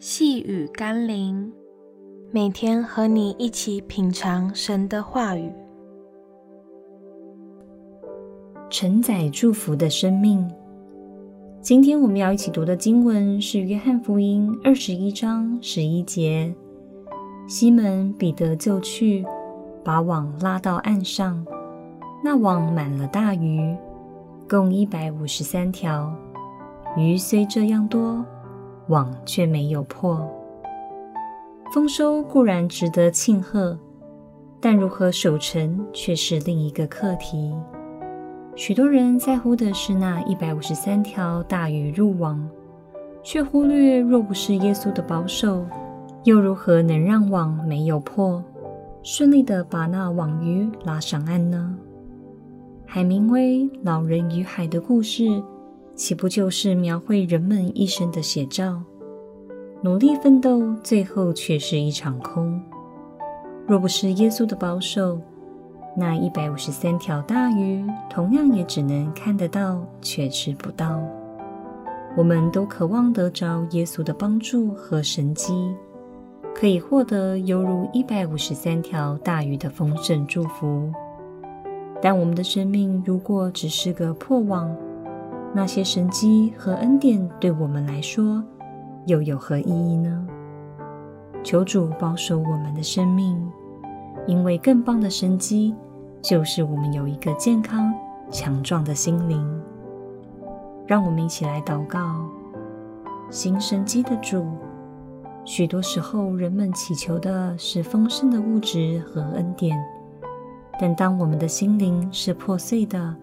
细雨甘霖，每天和你一起品尝神的话语，承载祝福的生命。今天我们要一起读的经文是《约翰福音》二十一章十一节。西门彼得就去，把网拉到岸上，那网满了大鱼，共一百五十三条。鱼虽这样多，网却没有破。丰收固然值得庆贺，但如何守成却是另一个课题。许多人在乎的是那一百五十三条大鱼入网，却忽略若不是耶稣的保守，又如何能让网没有破，顺利地把那网鱼拉上岸呢？海明威《老人与海》的故事。岂不就是描绘人们一生的写照？努力奋斗，最后却是一场空。若不是耶稣的保守，那一百五十三条大鱼同样也只能看得到，却吃不到。我们都渴望得着耶稣的帮助和神迹，可以获得犹如一百五十三条大鱼的丰盛祝福。但我们的生命如果只是个破网，那些神迹和恩典对我们来说又有何意义呢？求主保守我们的生命，因为更棒的神迹就是我们有一个健康强壮的心灵。让我们一起来祷告：行神迹的主，许多时候人们祈求的是丰盛的物质和恩典，但当我们的心灵是破碎的，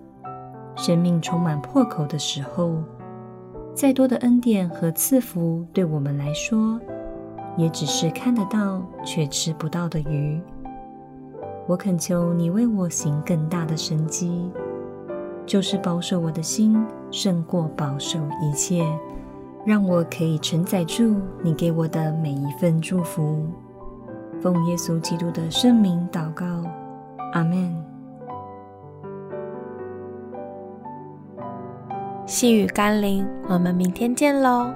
生命充满破口的时候，再多的恩典和赐福，对我们来说，也只是看得到却吃不到的鱼。我恳求你为我行更大的神迹，就是保守我的心胜过保守一切，让我可以承载住你给我的每一份祝福。奉耶稣基督的圣名祷告，阿门。细雨甘霖，我们明天见喽。